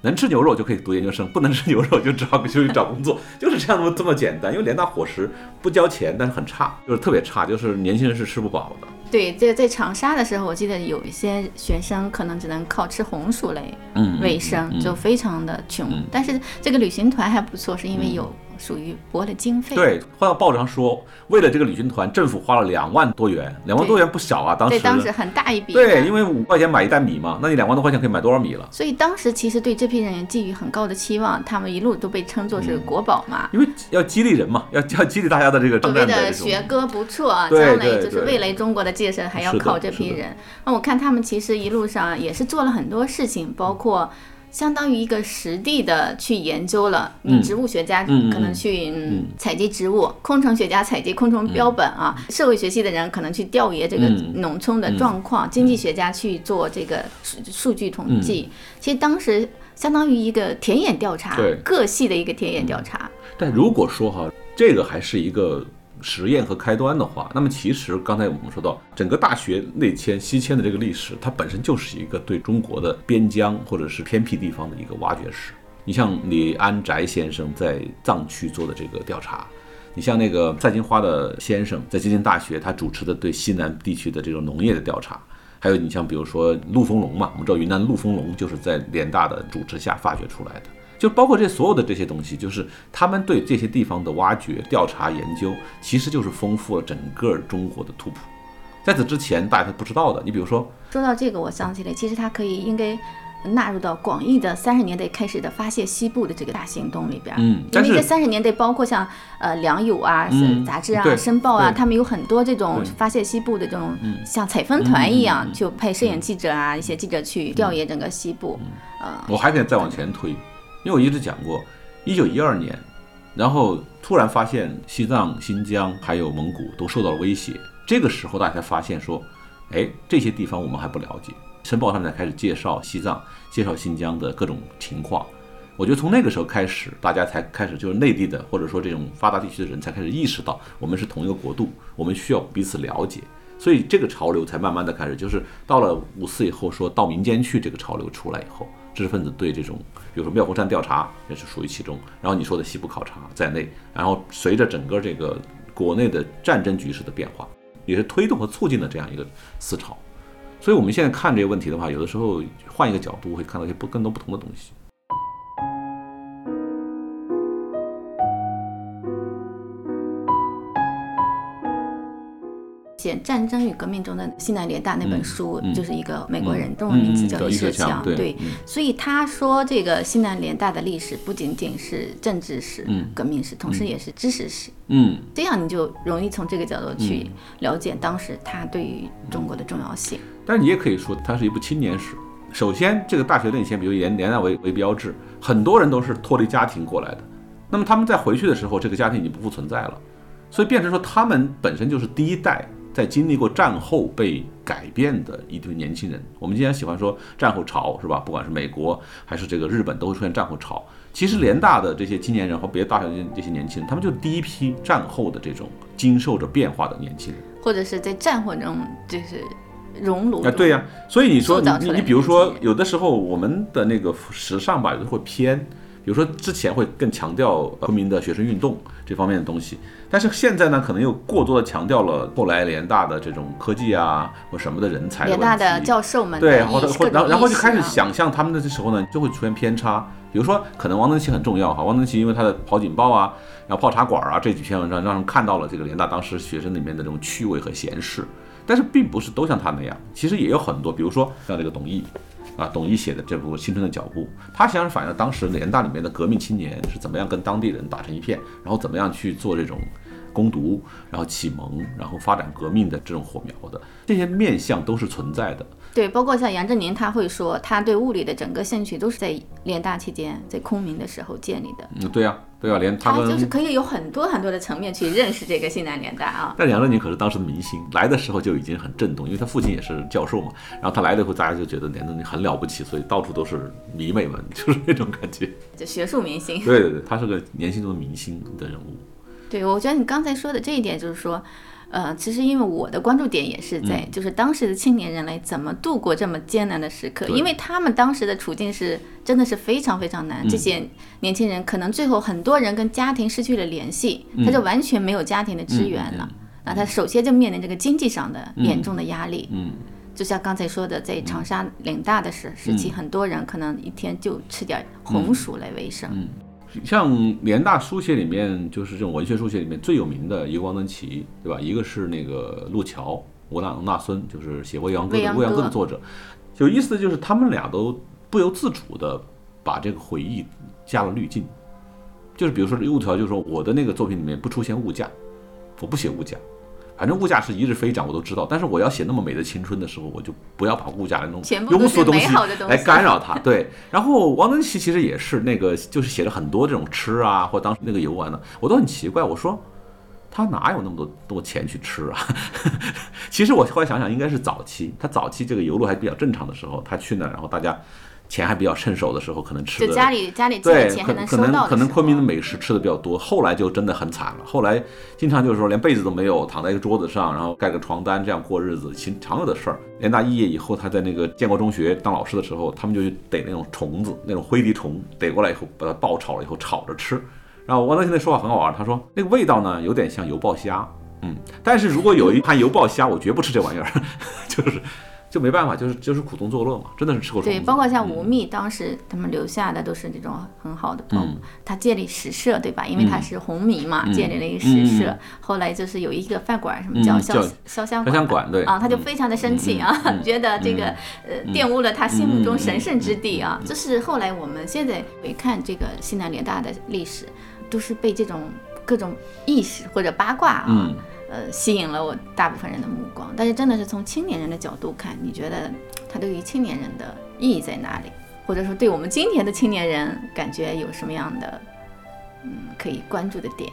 B: 能吃牛肉就可以读研究生，不能吃牛肉就只好出去找工作，就是这样这么简单。因为联大伙食不交钱，但是很差，就是特别差，就是年轻人是吃不饱的。
C: 对，这个在长沙的时候，我记得有一些学生可能只能靠吃红薯类为生，就非常的穷。但是这个旅行团还不错，是因为有。属于拨了经费，
B: 对，换到报纸上说，为了这个旅行团，政府花了两万多元，两万多元不小啊，当时，
C: 对，当时很大一笔，
B: 对，因为五块钱买一袋米嘛，那你两万多块钱可以买多少米了？
C: 所以当时其实对这批人员寄予很高的期望，他们一路都被称作是国宝嘛，
B: 因为要激励人嘛，要要激励大家的这个
C: 所谓的学歌不错啊，将来就是未来中国的建设还要靠这批人。那我看他们其实一路上也是做了很多事情，包括。相当于一个实地的去研究了，你植物学家可能去采集植物，空虫学家采集昆虫标本啊，社会学系的人可能去调研这个农村的状况，经济学家去做这个数数据统计。其实当时相当于一个田野调查，各系的一个田野调查。
B: 但如果说哈，这个还是一个。实验和开端的话，那么其实刚才我们说到整个大学内迁西迁的这个历史，它本身就是一个对中国的边疆或者是偏僻地方的一个挖掘史。你像李安宅先生在藏区做的这个调查，你像那个赛金花的先生在吉林大学他主持的对西南地区的这种农业的调查，还有你像比如说陆丰龙嘛，我们知道云南陆丰龙就是在联大的主持下发掘出来的。就包括这所有的这些东西，就是他们对这些地方的挖掘、调查、研究，其实就是丰富了整个中国的图谱。在此之前，大家不知道的。你比如说，
C: 说到这个，我想起来，其实它可以应该纳入到广义的三十年代开始的发现西部的这个大行动里边。
B: 嗯，
C: 因为这三十年代，包括像呃《良友》啊、杂志啊、《申报》啊，他们有很多这种发现西部的这种像采风团一样，就派摄影记者啊一些记者去调研整个西部。呃，
B: 我还可以再往前推。因为我一直讲过，一九一二年，然后突然发现西藏、新疆还有蒙古都受到了威胁。这个时候，大家才发现说，哎，这些地方我们还不了解。申报上面才开始介绍西藏、介绍新疆的各种情况。我觉得从那个时候开始，大家才开始就是内地的或者说这种发达地区的人才开始意识到，我们是同一个国度，我们需要彼此了解。所以这个潮流才慢慢的开始，就是到了五四以后，说到民间去这个潮流出来以后。知识分子对这种，比如说妙峰山调查也是属于其中，然后你说的西部考察在内，然后随着整个这个国内的战争局势的变化，也是推动和促进了这样一个思潮。所以我们现在看这些问题的话，有的时候换一个角度会看到一些不更多不同的东西。
C: 写《战争与革命中的西南联大》那本书，就是一个美国人，中文
B: 嗯
C: 名字叫李学强。
B: 对
C: 对，所以他说这个西南联大的历史不仅仅是政治史、革命史，同时也是知识史。
B: 嗯，
C: 这样你就容易从这个角度去了解当时他对于中国的重要性。
B: 但是你也可以说它是一部青年史。首先，这个大学内先，比如以联联大为为标志，很多人都是脱离家庭过来的。那么他们在回去的时候，这个家庭已经不复存在了，所以变成说他们本身就是第一代在经历过战后被改变的一堆年轻人。我们经常喜欢说战后潮，是吧？不管是美国还是这个日本，都会出现战后潮。其实联大的这些青年人和别的大学的这些年轻人，他们就是第一批战后的这种经受着变化的年轻人。
C: 或者是在战火中就是熔炉
B: 啊，对呀、所以你说你你比如说有的时候我们的那个时尚吧，有的会偏，比如说之前会更强调昆明的学生运动这方面的东西，但是现在呢，可能又过多的强调了后来联大的这种科技啊或什么的人才
C: 联大的教授们
B: 对，
C: 的
B: 或者
C: 意识各种
B: 或然后然后就开始想象他们的这时候呢，就会出现偏差。比如说，可能王登奇很重要哈，王登奇因为他的跑警报啊，然后泡茶馆啊这几篇文章，让人看到了这个联大当时学生里面的这种趣味和闲适。但是并不是都像他那样，其实也有很多，比如说像这个董毅，啊，董毅写的这部《青春的脚步》，它实际上是反映了当时联大里面的革命青年是怎么样跟当地人打成一片，然后怎么样去做这种攻读，然后启蒙，然后发展革命的这种火苗的，这些面相都是存在的。
C: 对，包括像杨振宁，他会说他对物理的整个兴趣都是在联大期间，在昆明的时候建立的。
B: 嗯，对呀、对呀、连他
C: 就是可以有很多很多的层面去认识这个西南联大啊。
B: 但杨振宁可是当时的明星，来的时候就已经很震动，因为他父亲也是教授嘛。然后他来了以后，大家就觉得杨振宁很了不起，所以到处都是迷妹们，[laughs] 就是那种感觉。
C: 就学术明星。
B: 对对对，他是个年轻中的明星的人物。
C: 对，我觉得你刚才说的这一点，就是说，呃，其实因为我的关注点也是在，就是当时的青年人类怎么度过这么艰难的时刻，
B: 对
C: 因为他们当时的处境是真的是非常非常难。这些年轻人可能最后很多人跟家庭失去了联系，他就完全没有家庭的支援了。那他首先就面临这个经济上的严重的压力。
B: 嗯，
C: 就像刚才说的，在长沙领大的时时期，很多人可能一天就吃点红薯来维生。
B: 像联大书写里面，就是这种文学书写里面最有名的一个汪曾祺，对吧？一个是那个陆桥，吴朗纳孙，就是写《未央歌》的《
C: 未央
B: 歌》
C: 歌
B: 的作者。有意思的就是他们俩都不由自主的把这个回忆加了滤镜，就是比如说陆桥就说我的那个作品里面不出现物价，我不写物价。反正物价是一日飞涨，我都知道。但是我要写那么美的青春的时候，我就不要把物价来弄
C: 全部都是
B: 庸俗
C: 的东西
B: 来干扰它。对，[laughs] 然后王登奇其实也是那个，就是写了很多这种吃啊，或当时那个游玩的，我都很奇怪，我说他哪有那么多多钱去吃啊？[laughs] 其实我后来想想，应该是早期，他早期这个游路还比较正常的时候，他去那，然后大家钱还比较趁手的时候，可能吃的
C: 就家里家里借的
B: 对，
C: 钱还
B: 可可能可能昆明的美食吃的比较多，后来就真的很惨了。后来经常就是说连被子都没有，躺在一个桌子上，然后盖个床单这样过日子，其常有的事儿。联大肄业以后，他在那个建国中学当老师的时候，他们就去逮那种虫子，那种灰滴虫，逮过来以后把它爆炒了以后炒着吃。然后王德兴那说法很好玩，他说那个味道呢有点像油爆虾，嗯，但是如果有一盘油爆虾，我绝不吃这玩意儿，[laughs] 就是就没办法，就是就是苦中作乐嘛，真的是吃过虫子。
C: 对，包括像吴宓，当时他们留下的都是这种很好的包。
B: 嗯
C: 他建立史社，对吧？因为他是红迷嘛，
B: 嗯
C: 建立了一个史社。
B: 嗯
C: 后来就是有一个饭馆，什么
B: 嗯
C: 叫潇潇湘
B: 潇湘馆对
C: 啊，他就
B: 嗯
C: 非常的生气啊，[laughs] 觉得这个呃玷污了他心目中神圣之地
B: 嗯
C: 啊。就是后来我们现在回看这个西南联大的历史，都是被这种各种意识或者八卦啊。呃，吸引了我大部分人的目光，但是真的是从青年人的角度看，你觉得它对于青年人的意义在哪里？或者说，对我们今天的青年人，感觉有什么样的嗯可以关注的点？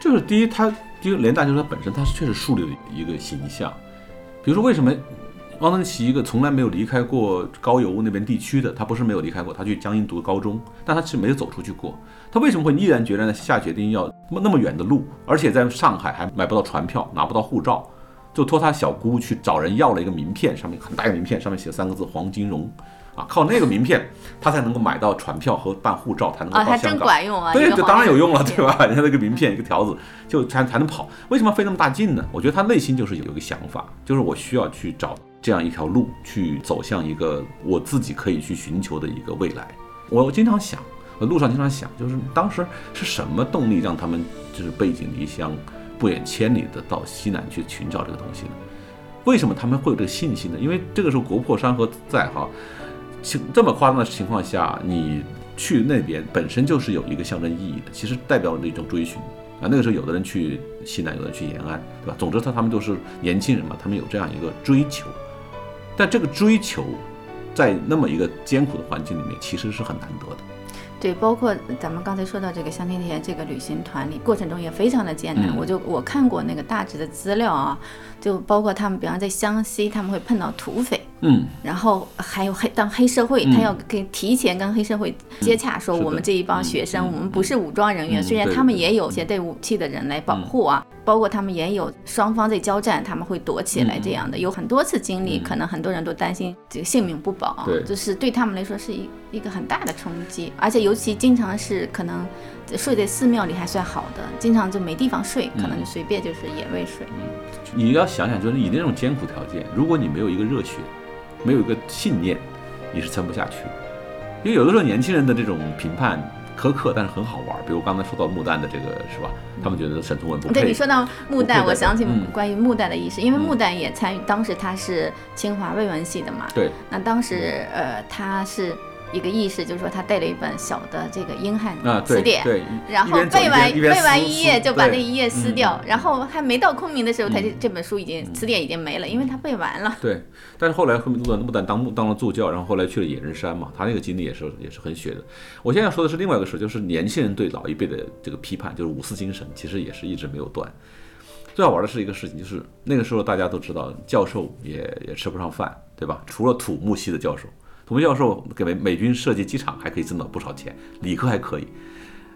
B: 就是第一，他第一联大就是他本身，他是确实树立了一个形象。比如说，为什么汪曾祺一个从来没有离开过高邮那边地区的，他不是没有离开过，他去江阴读高中，但他其实没有走出去过。他为什么会毅然决然的下决定要那么那么远的路，而且在上海还买不到船票，拿不到护照，就托他小姑去找人要了一个名片，上面很大一个名片，上面写三个字“黄金荣”。啊，靠那个名片，他才能够买到船票和办护照，才能够到香港。
C: 管用啊！
B: 对对，
C: 一个黄金
B: 当然有用了，对吧？人家那个名片一个条子就才才能跑，为什么费那么大劲呢？我觉得他内心就是有一个想法，就是我需要去找这样一条路，去走向一个我自己可以去寻求的一个未来。我经常想，路上经常想，就是当时是什么动力让他们就是背井离乡，不远千里的到西南去寻找这个东西呢？为什么他们会有这个信心呢？因为这个时候国破山河在哈，情这么夸张的情况下，你去那边本身就是有一个象征意义的，其实代表了一种追寻啊。那个时候有的人去西南，有的人去延安，对吧？总之他他们都是年轻人嘛，他们有这样一个追求，但这个追求在那么一个艰苦的环境里面，其实是很难得的。
C: 对，包括咱们刚才说到这个香天田这个旅行团里，过程中也非常的艰难。我就我看过那个大致的资料啊，就包括他们，比方在湘西，他们会碰到土匪。
B: 嗯，
C: 然后还有黑当黑社会，他要跟提前跟黑社会接洽，说我们这一帮学生，我们不是武装人员，虽然他们也有携带武器的人来保护啊，包括他们也有双方在交战，他们会躲起来这样的，有很多次经历，可能很多人都担心这个性命不保，
B: 对，
C: 就是对他们来说是一一个很大的冲击，而且尤其经常是可能睡在寺庙里还算好的，经常就没地方睡，可能就随便就是野味睡。
B: 你要想想，就是以那种艰苦条件，如果你没有一个热血。没有一个信念，你是撑不下去。因为有的时候年轻人的这种评判苛刻，但是很好玩。比如刚才说到穆旦的这个，是吧？他们觉得沈从文不配。
C: 对你说到穆旦，我想起关于穆旦的意识，因为穆旦也参与，当时他是清华魏文系的嘛。
B: 对。
C: 那当时呃，他是。一个意识就是说，他带了一本小的这个英汉词典，
B: 对，
C: 然后背完背完一页就把那一页撕掉，然后还没到昆明的时候，他这这本书已经词典已经没了，因为他背完了。
B: 对，但是后来后面穆旦穆旦当当了助教，然后后来去了野人山嘛，他那个经历也是也是很血的。我现在要说的是另外一个事，就是年轻人对老一辈的这个批判，就是五四精神，其实也是一直没有断。最好玩的是一个事情，就是那个时候大家都知道，教授也也吃不上饭，对吧？除了土木系的教授。土木教授给美美军设计机场还可以挣到不少钱，理科还可以，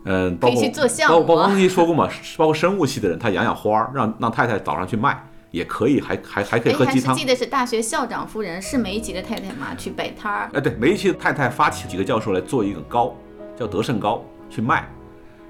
B: 嗯，包括包括刚才说过嘛，包括生物系的人，他养养花，让让太太早上去卖也可以，还还还可以喝鸡汤。
C: 记得是大学校长夫人是梅贻的太太嘛，去摆摊儿。
B: 哎，对，梅贻的太太发起几个教授来做一个糕，叫德胜糕去卖，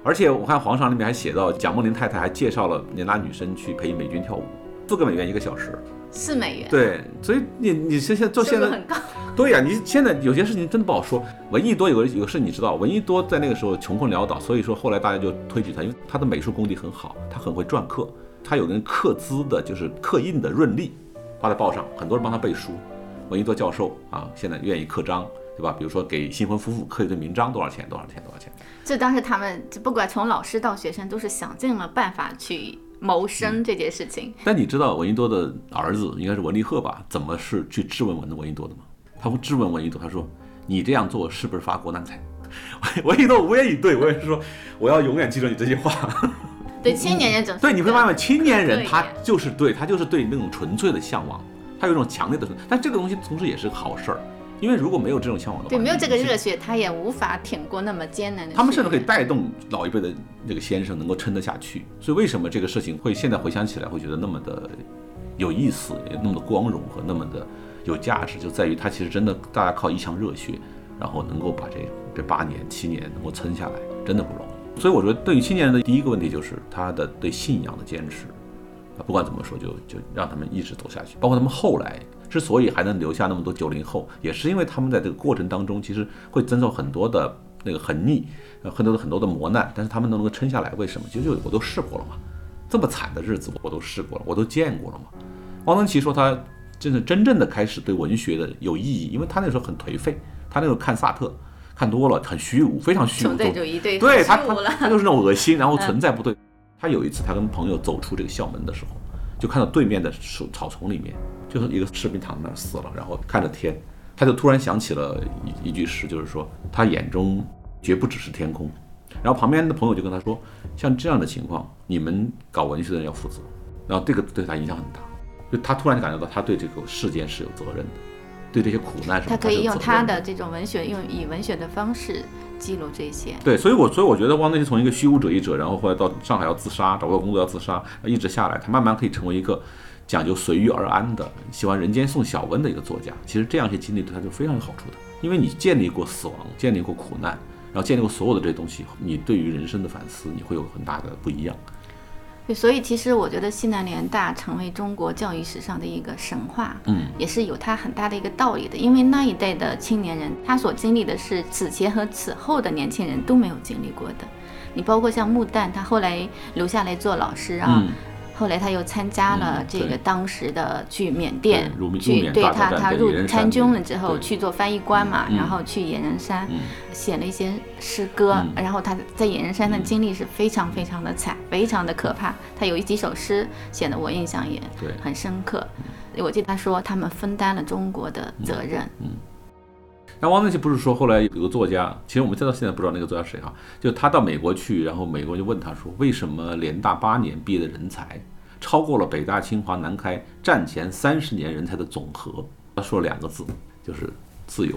B: 而且我看皇上里面还写到，蒋梦麟太太还介绍了年轻女生去陪美军跳舞，四个美元一个小时。
C: 四美元。
B: 对，所以你你现在做现在
C: 很高。
B: 对呀，你现在有些事情真的不好说。闻一多有个有个事你知道，闻一多在那个时候穷困潦倒，所以说后来大家就推举他，因为他的美术功底很好，他很会篆刻，他有人刻字的，就是刻印的润利，发在报上，很多人帮他背书。闻一多教授啊，现在愿意刻章，对吧？比如说给新婚夫妇刻一对名章，多少钱？多少钱？多少钱？
C: 这当时他们不管从老师到学生，都是想尽了办法去。谋生这件事情，
B: 但你知道闻一多的儿子应该是闻立鹤吧？怎么是去质问闻闻一多的吗？他会质问闻一多，他说：“你这样做是不是发国难财？”闻一多无言以对，我也是说，我要永远记住你这句话。[laughs]
C: 对青年人，
B: 对你会发现，青年人他就是对他就是对那种纯粹的向往，他有一种强烈的，但这个东西同时也是个好事儿。因为如果没有这种向往的话，
C: 对，没有这个热血，他也无法挺过那么艰难的。
B: 他们甚至可以带动老一辈的那个先生能够撑得下去。所以为什么这个事情会现在回想起来会觉得那么的有意思，也那么的光荣和那么的有价值，就在于他其实真的大家靠一腔热血，然后能够把这这八年七年能够撑下来，真的不容易。所以我觉得对于青年人的第一个问题就是他的对信仰的坚持啊，不管怎么说，就就让他们一直走下去，包括他们后来。之所以还能留下那么多九零后，也是因为他们在这个过程当中，其实会遭受很多的那个很逆，呃，很多的很多的磨难，但是他们都能够撑下来。为什么？其实我都试过了嘛，这么惨的日子我都试过了，我都见过了嘛。汪曾祺说他真是真正的开始对文学的有意义，因为他那时候很颓废，他那时候看萨特看多了，很虚无，非常虚无。
C: 对主义对，
B: 对他他他就是那种恶心，然后 [laughs] 存在不对。他有一次他跟朋友走出这个校门的时候，就看到对面的树草丛里面。就是一个士兵躺在那儿死了，然后看着天，他就突然想起了一一句诗，就是说他眼中绝不只是天空。然后旁边的朋友就跟他说，像这样的情况，你们搞文学的人要负责。然后这个对他影响很大，就他突然就感觉到他对这个世间是有责任的，对这些苦难什么
C: 他可以用他的这种文学，用以文学的方式记录这些。
B: 对，所以我所以我觉得汪曾祺从一个虚无主义者，然后后来到上海要自杀，找不到工作要自杀，一直下来，他慢慢可以成为一个。讲究随遇而安的，喜欢人间送小温的一个作家，其实这样一些经历对他就非常有好处的。因为你建立过死亡，建立过苦难，然后建立过所有的这些东西，你对于人生的反思，你会有很大的不一样。
C: 对，所以其实我觉得西南联大成为中国教育史上的一个神话，
B: 嗯，
C: 也是有它很大的一个道理的。因为那一代的青年人，他所经历的是此前和此后的年轻人都没有经历过的。你包括像穆旦，他后来留下来做老师啊。后来他又参加了这个当时的去缅甸，去对他他入参军了之后去做翻译官嘛，然后去野人山写了一些诗歌，然后他在野人山的经历是非常非常的惨，非常的可怕。他有一几首诗写的我印象也很深刻。我记得他说他们分担了中国的责任。
B: 嗯，那汪曾祺不是说后来有个作家，其实我们再到现在不知道那个作家谁哈，就他到美国去，然后美国就问他说，为什么联大八年毕业的人才？超过了北大、清华、南开战前三十年人才的总和。他说了两个字，就是自由。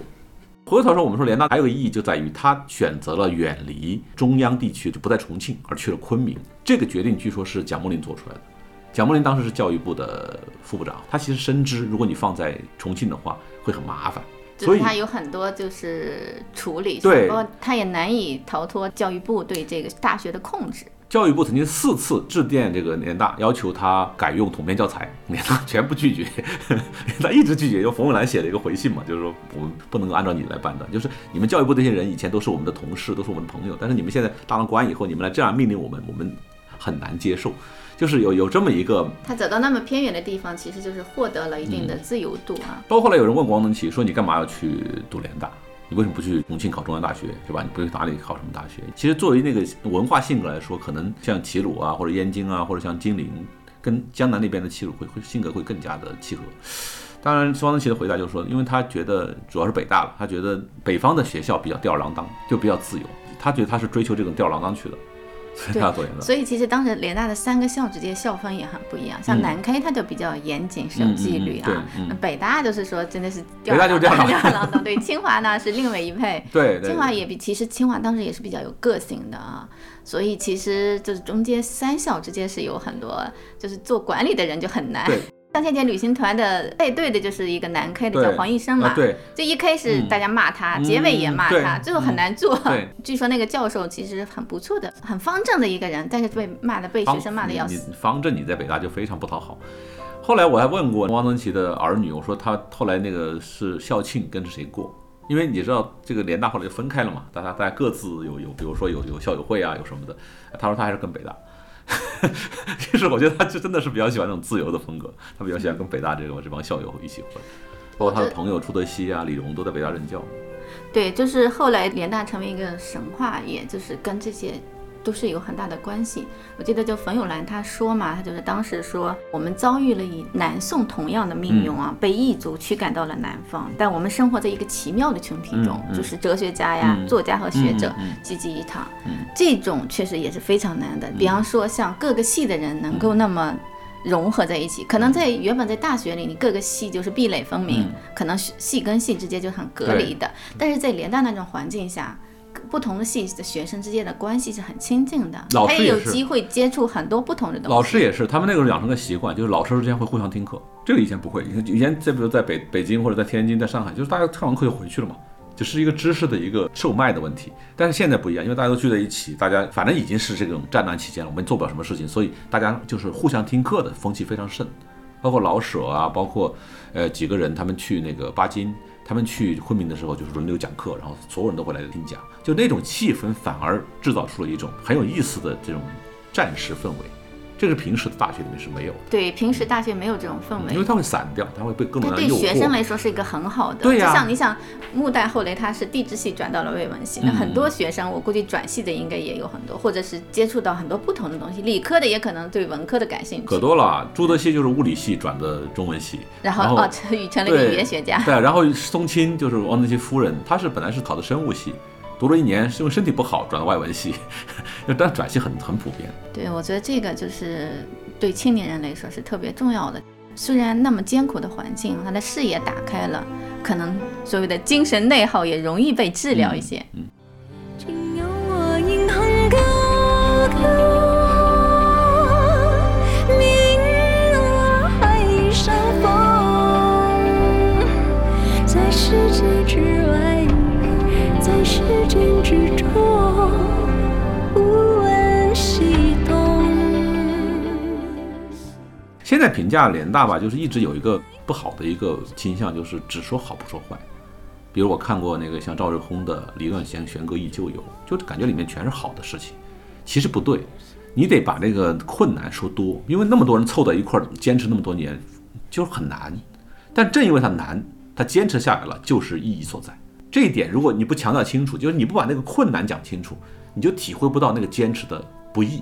B: 回头说，我们说联大还有个意义，就在于他选择了远离中央地区，就不在重庆，而去了昆明。这个决定据说是蒋梦麟做出来的。蒋梦麟当时是教育部的副部长，他其实深知，如果你放在重庆的话，会很麻烦。
C: 所以他有很多就是处理，
B: 对，
C: 他也难以逃脱教育部对这个大学的控制。
B: 教育部曾经四次致电这个联大，要求他改用统编教材，联大全部拒绝，[laughs] 联大一直拒绝。用冯友兰写了一个回信嘛，就是说我们不能够按照你来办的，就是你们教育部这些人以前都是我们的同事，都是我们的朋友，但是你们现在当了官以后，你们来这样命令我们，我们很难接受。就是有有这么一个，
C: 他走到那么偏远的地方，其实就是获得了一定的自由度啊。
B: 包括后来有人问王能奇说：“你干嘛要去读联大？”你为什么不去重庆考中央大学，是吧？你不去哪里考什么大学？其实作为那个文化性格来说，可能像齐鲁啊，或者燕京啊，或者像金陵，跟江南那边的齐鲁会会性格会更加的契合。当然，汪曾祺的回答就是说，因为他觉得主要是北大了，他觉得北方的学校比较吊儿郎当，就比较自由，他觉得他是追求这种吊儿郎当去的。
C: 对，所以其实当时联大的三个校之间校风也很不一样，像南开它就比较严谨守纪律啊，北大就是说真的是
B: 北大就吊儿
C: 郎当，对，清华呢是另外一配，[laughs]
B: 对，
C: 清华也比其实清华当时也是比较有个性的啊，所以其实就是中间三校之间是有很多，就是做管理的人就很难。上千节旅行团的带队的就是一个南开的叫黄医生嘛，
B: 对，
C: 这一开始大家骂他，结尾也骂他，最后很难做。据说那个教授其实很不错的，很方正的一个人，但是被骂的被学生骂的要死。
B: 方正你在北大就非常不讨好。后来我还问过汪曾祺的儿女，我说他后来那个是校庆跟着谁过？因为你知道这个联大后来就分开了嘛，大家大家各自有有，比如说有有校友会啊，有什么的。他说他还是跟北大。其 [laughs] 实我觉得他就真的是比较喜欢那种自由的风格，他比较喜欢跟北大这个这帮校友一起混，包括他的朋友朱德熙啊、李荣都在北大任教。
C: 对，就是后来联大成为一个神话，也就是跟这些。都是有很大的关系。我记得就冯友兰他说嘛，他就是当时说我们遭遇了与南宋同样的命运啊，被异族驱赶到了南方，但我们生活在一个奇妙的群体中，就是哲学家呀、作家和学者聚集一堂。这种确实也是非常难的。比方说像各个系的人能够那么融合在一起，可能在原本在大学里，你各个系就是壁垒分明，可能系跟系之间就很隔离的。但是在联大那种环境下。不同的系的学生之间的关系是很亲近的，
B: 他
C: 也有机会接触很多不同的东
B: 西。老师也是，他们那个时候养成个习惯，就是老师之间会互相听课。这个以前不会，以前再比如在北北京或者在天津、在上海，就是大家上完课就回去了嘛，就是一个知识的一个售卖的问题。但是现在不一样，因为大家都聚在一起，大家反正已经是这种战乱期间了，我们做不了什么事情，所以大家就是互相听课的风气非常盛。包括老舍啊，包括呃几个人，他们去那个巴金。他们去昆明的时候，就是轮流讲课，然后所有人都会来听讲，就那种气氛反而制造出了一种很有意思的这种战时氛围。这是平时的大学里面是没有的，
C: 对，平时大学没有这种氛围，
B: 因为它会散掉，它会被更多的
C: 对学生来说是一个很好的，
B: 对
C: 呀。就像你想，木代后来他是地质系转到了外文系，那很多学生，我估计转系的应该也有很多，或者是接触到很多不同的东西。理科的也可能对文科的感兴趣，
B: 可多了。朱德熙就是物理系转的中文系，
C: 然后哦，成成了语言学家。
B: 对，然后宋钦就是汪曾祺夫人，她是本来是考的生物系。读了一年，是因为身体不好转到外文系，[laughs] 但转系很很普遍。
C: 对，我觉得这个就是对青年人来说是特别重要的。虽然那么艰苦的环境，他的视野打开了，可能所谓的精神内耗也容易被治疗一些。
B: 评价联大吧，就是一直有一个不好的一个倾向，就是只说好不说坏。比如我看过那个像赵日空的《理论弦弦歌忆旧游》，就感觉里面全是好的事情。其实不对，你得把这个困难说多，因为那么多人凑在一块儿坚持那么多年，就是很难。但正因为它难，它坚持下来了，就是意义所在。这一点如果你不强调清楚，就是你不把那个困难讲清楚，你就体会不到那个坚持的不易。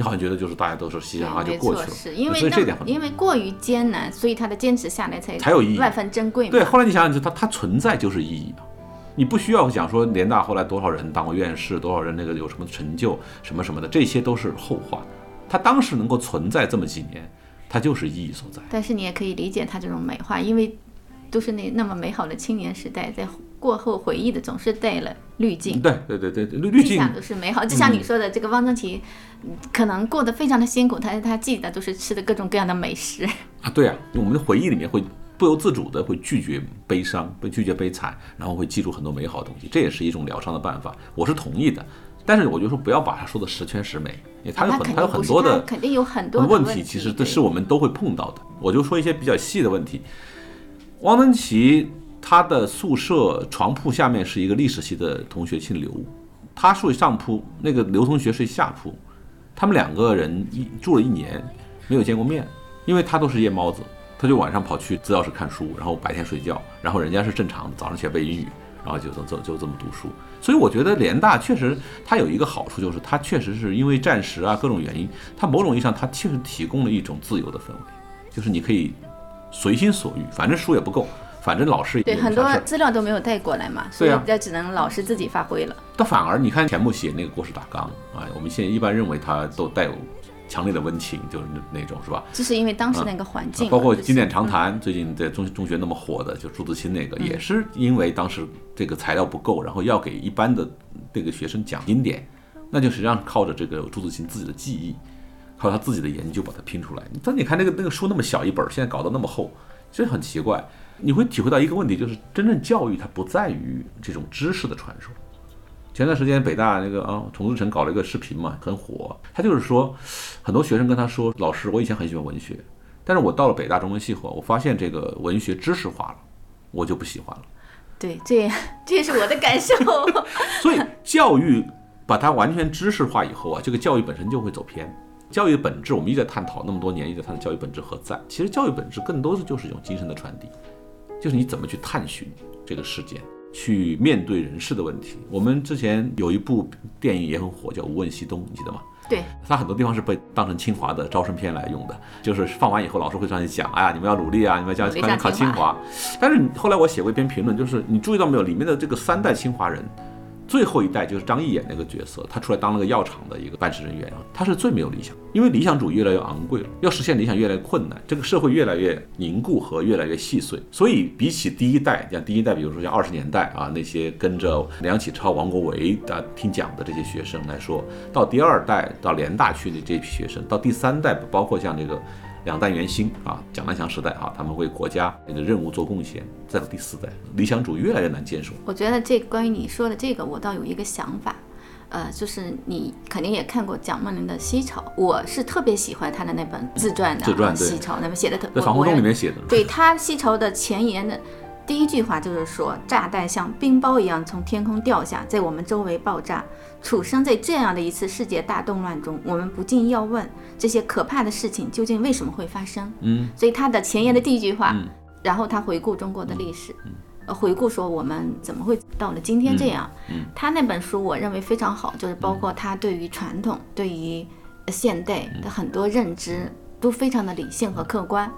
B: 你好像觉得就是大家都是嘻嘻哈哈就过去了，
C: 是因为
B: 这点
C: 因为过于艰难，所以他的坚持下来才
B: 才有意义，
C: 万分珍贵。
B: 对，后来你想想，就他他存在就是意义嘛，你不需要讲说联大后来多少人当过院士，多少人那个有什么成就什么什么的，这些都是后话。他当时能够存在这么几年，他就是意义所在。
C: 但是你也可以理解他这种美化，因为都是那那么美好的青年时代，在。过后回忆的总是带了滤镜，
B: 对对对对，滤滤镜
C: 都是美好。就像你说的，这个汪曾祺可能过得非常的辛苦，他他记得都是吃的各种各样的美食
B: 啊。对啊，我们的回忆里面会不由自主的会拒绝悲伤，会拒绝悲惨，然后会记住很多美好的东西，这也是一种疗伤的办法。我是同意的，但是我就说不要把它说的十全十美，因为他有很他有很多的
C: 肯定有很多
B: 问
C: 题，
B: 其实这是我们都会碰到的。我就说一些比较细的问题，汪曾祺。他的宿舍床铺下面是一个历史系的同学，姓刘，他睡上铺，那个刘同学睡下铺，他们两个人一住了一年，没有见过面，因为他都是夜猫子，他就晚上跑去资料室看书，然后白天睡觉，然后人家是正常的，早上起来背英语，然后就就就这么读书。所以我觉得联大确实它有一个好处，就是它确实是因为战时啊各种原因，它某种意义上它确实提供了一种自由的氛围，就是你可以随心所欲，反正书也不够。反正老师
C: 对很多资料都没有带过来嘛，所以这只能老师自己发挥了。
B: 但反而你看钱穆写那个国史大纲啊，我们现在一般认为他都带有强烈的温情，就是那种是吧？
C: 就是因为当时那个环境。
B: 包括经典长谈，最近在中中学那么火的，就朱自清那个，也是因为当时这个材料不够，然后要给一般的这个学生讲经典，那就实际上靠着这个朱自清自己的记忆，靠他自己的研究把它拼出来。但你看那个那个书那么小一本，现在搞得那么厚，这很奇怪。你会体会到一个问题，就是真正教育它不在于这种知识的传授。前段时间北大那个啊，崇志成搞了一个视频嘛，很火。他就是说，很多学生跟他说：“老师，我以前很喜欢文学，但是我到了北大中文系后，我发现这个文学知识化了，我就不喜欢了。”
C: 对，这这也是我的感受。[laughs]
B: 所以教育把它完全知识化以后啊，这个教育本身就会走偏。教育的本质，我们一直在探讨那么多年，一直在探讨教育本质何在。其实教育本质更多的就是一种精神的传递。就是你怎么去探寻这个事件，去面对人事的问题。我们之前有一部电影也很火，叫《无问西东》，你记得吗？
C: 对，
B: 它很多地方是被当成清华的招生片来用的，就是放完以后，老师会上去讲，哎呀，你们要努力啊，你们要将来考清华。但是后来我写过一篇评论，就是你注意到没有，里面的这个三代清华人。最后一代就是张毅演那个角色，他出来当了个药厂的一个办事人员啊，他是最没有理想，因为理想主义越来越昂贵了，要实现理想越来越困难，这个社会越来越凝固和越来越细碎，所以比起第一代，像第一代，比如说像二十年代啊那些跟着梁启超、王国维的听讲的这些学生来说，到第二代到联大去的这批学生，到第三代，包括像这个。两弹元星啊，蒋南翔时代啊，他们为国家这个任务做贡献。再到第四代，理想主义越来越难坚守。
C: 我觉得这关于你说的这个，我倒有一个想法，呃，就是你肯定也看过蒋梦麟的《西潮》，我是特别喜欢他的那本自传的《西潮》，那么写的特
B: 在防空洞里面写的。
C: 对他《西潮》的前言的第一句话就是说，炸弹像冰雹一样从天空掉下，在我们周围爆炸。处生在这样的一次世界大动乱中，我们不禁要问：这些可怕的事情究竟为什么会发生？嗯，所以他的前言的第一句话，然后他回顾中国的历史，呃，回顾说我们怎么会到了今天这样。嗯，他那本书我认为非常好，就是包括他对于传统、对于现代的很多认知都非常的理性和客观。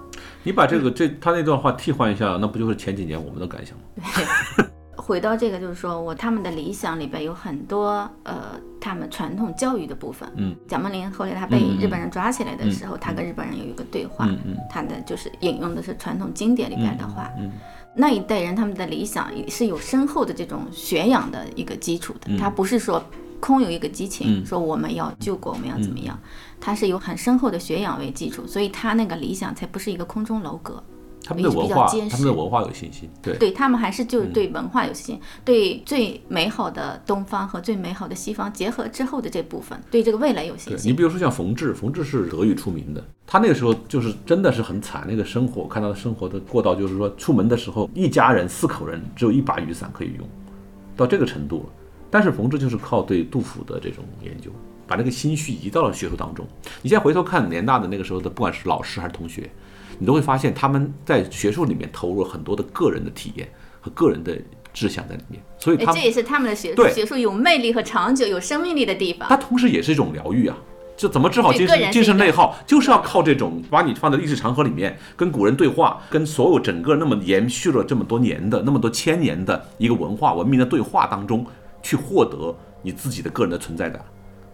B: 你把这个这他那段话替换一下，那不就是前几年我们的感想吗？[laughs] [laughs] [laughs]
C: 对。回到这个，就是说我他们的理想里边有很多呃，他们传统教育的部分。嗯，蒋梦麟后来他被日本人抓起来的时候，他跟日本人有一个对话，他的就是引用的是传统经典里边的话。嗯，那一代人他们的理想也是有深厚的这种学养的一个基础的，他不是说空有一个激情，说我们要救国，我们要怎么样，他是有很深厚的学养为基础，所以他那个理想才不是一个空中楼阁。
B: 他们对文化，他们的文化有信心，对，
C: 对他们还是就是对文化有信心，对最美好的东方和最美好的西方结合之后的这部分，对这个未来有信心。
B: 你比如说像冯至，冯至是德语出名的，他那个时候就是真的是很惨，那个生活看他的生活的过到就是说出门的时候一家人四口人只有一把雨伞可以用，到这个程度了。但是冯至就是靠对杜甫的这种研究，把那个心绪移到了学术当中。你现在回头看联大的那个时候的，不管是老师还是同学。你都会发现，他们在学术里面投入了很多的个人的体验和个人的志向在里面，所以
C: 这也是他们的学术学术有魅力和长久、有生命力的地方。
B: 它同时也是一种疗愈啊！就怎么治好精神精神内耗，就是要靠这种把你放在历史长河里面，跟古人对话，跟所有整个那么延续了这么多年的、那么多千年的一个文化文明的对话当中，去获得你自己的个人的存在感，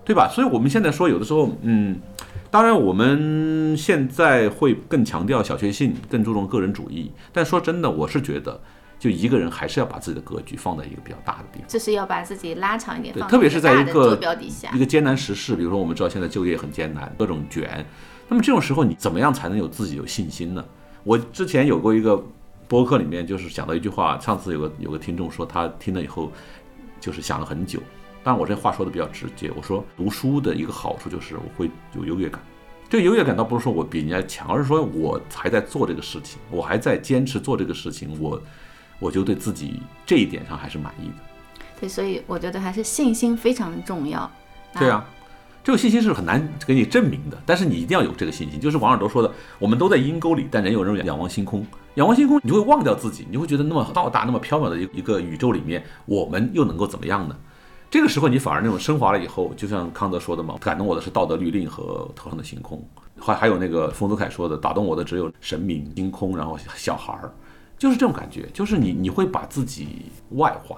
B: 对吧？所以我们现在说，有的时候，嗯。当然，我们现在会更强调小确幸，更注重个人主义。但说真的，我是觉得，就一个人还是要把自己的格局放在一个比较大的地方，
C: 就是要把自己拉长一点，
B: 对，特别是在一个一个艰难时事，比如说我们知道现在就业很艰难，各种卷，那么这种时候你怎么样才能有自己有信心呢？我之前有过一个播客里面就是讲到一句话，上次有个有个听众说他听了以后，就是想了很久。但我这话说的比较直接，我说读书的一个好处就是我会有优越感。这个优越感倒不是说我比人家强，而是说我还在做这个事情，我还在坚持做这个事情，我我就对自己这一点上还是满意的。
C: 对，所以我觉得还是信心非常的重要。
B: 对啊，这个信心是很难给你证明的，但是你一定要有这个信心。就是王尔德说的，我们都在阴沟里，但人有人仰望星空，仰望星空，你就会忘掉自己，你会觉得那么浩大、那么缥缈的一一个宇宙里面，我们又能够怎么样呢？这个时候，你反而那种升华了以后，就像康德说的嘛，感动我的是道德律令和头上的星空，还还有那个丰子恺说的，打动我的只有神明、星空，然后小孩儿，就是这种感觉，就是你你会把自己外化。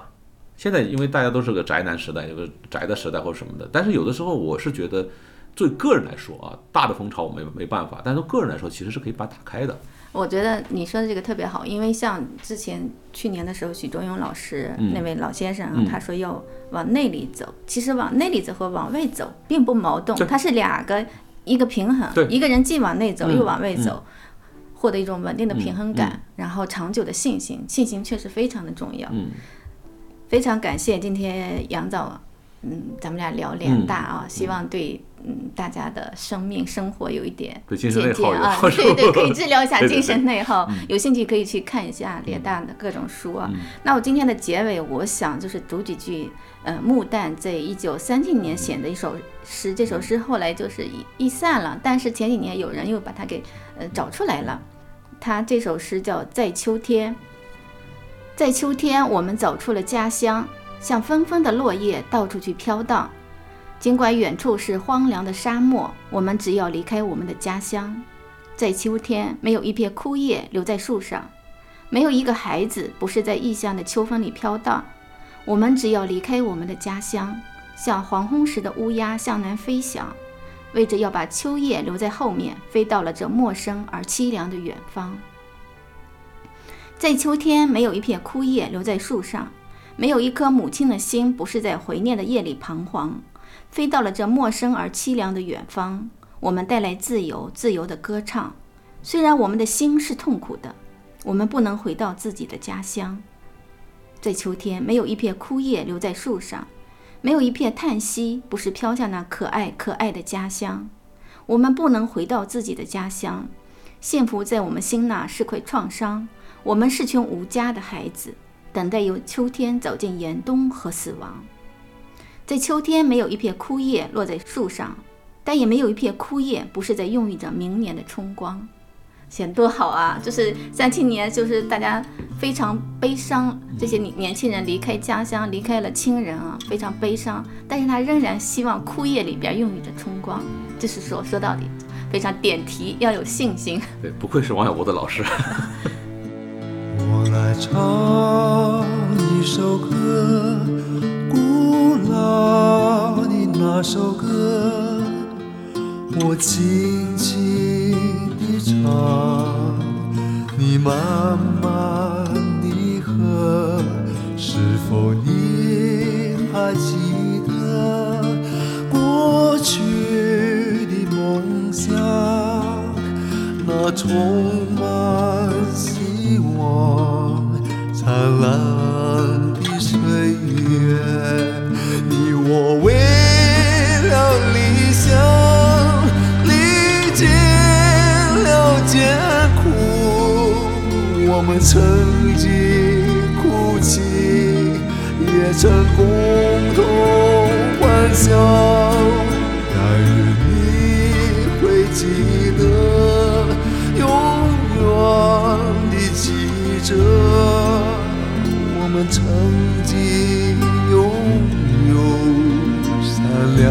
B: 现在因为大家都是个宅男时代，有个宅的时代或者什么的，但是有的时候我是觉得，对个人来说啊，大的风潮我没没办法，但是个人来说其实是可以把它打开的。
C: 我觉得你说的这个特别好，因为像之前去年的时候，许忠勇老师那位老先生，他说要往内里走。其实往内里走和往外走并不矛盾，它是两个一个平衡。一个人既往内走又往外走，获得一种稳定的平衡感，然后长久的信心，信心确实非常的重要。非常感谢今天杨总，嗯，咱们俩聊联大啊，希望对。嗯，大家的生命生活有一点
B: 借鉴
C: 啊，对对，可以治疗一下 [laughs] 精神内耗。有兴趣可以去看一下联大的各种书啊。那我今天的结尾，我想就是读几句，呃，穆旦在一九三七年写的一首诗，这首诗后来就是易散了，但是前几年有人又把它给呃找出来了。他这首诗叫《在秋天》，在秋天，我们走出了家乡，像纷纷的落叶到处去飘荡。尽管远处是荒凉的沙漠，我们只要离开我们的家乡。在秋天，没有一片枯叶留在树上，没有一个孩子不是在异乡的秋风里飘荡。我们只要离开我们的家乡，像黄昏时的乌鸦向南飞翔，为着要把秋叶留在后面，飞到了这陌生而凄凉的远方。在秋天，没有一片枯叶留在树上，没有一颗母亲的心不是在回念的夜里彷徨。飞到了这陌生而凄凉的远方，我们带来自由，自由的歌唱。虽然我们的心是痛苦的，我们不能回到自己的家乡。在秋天，没有一片枯叶留在树上，没有一片叹息不是飘向那可爱可爱的家乡。我们不能回到自己的家乡，幸福在我们心那是块创伤。我们是群无家的孩子，等待由秋天走进严冬和死亡。在秋天，没有一片枯叶落在树上，但也没有一片枯叶不是在孕育着明年的春光。显多好啊！就是三七年，就是大家非常悲伤，这些年年轻人离开家乡，离开了亲人啊，非常悲伤。但是他仍然希望枯叶里边孕育着春光。就是说，说到底，非常点题，要有信心。
B: 对，不愧是王小波的老师。[laughs]
D: 我来唱一首歌。古老的那首歌，我轻轻地唱，你慢慢地和。是否你还记得过去的梦想？那充我曾经哭泣，也曾共同欢笑。但愿你会记得，永远地记着我们曾经拥有善良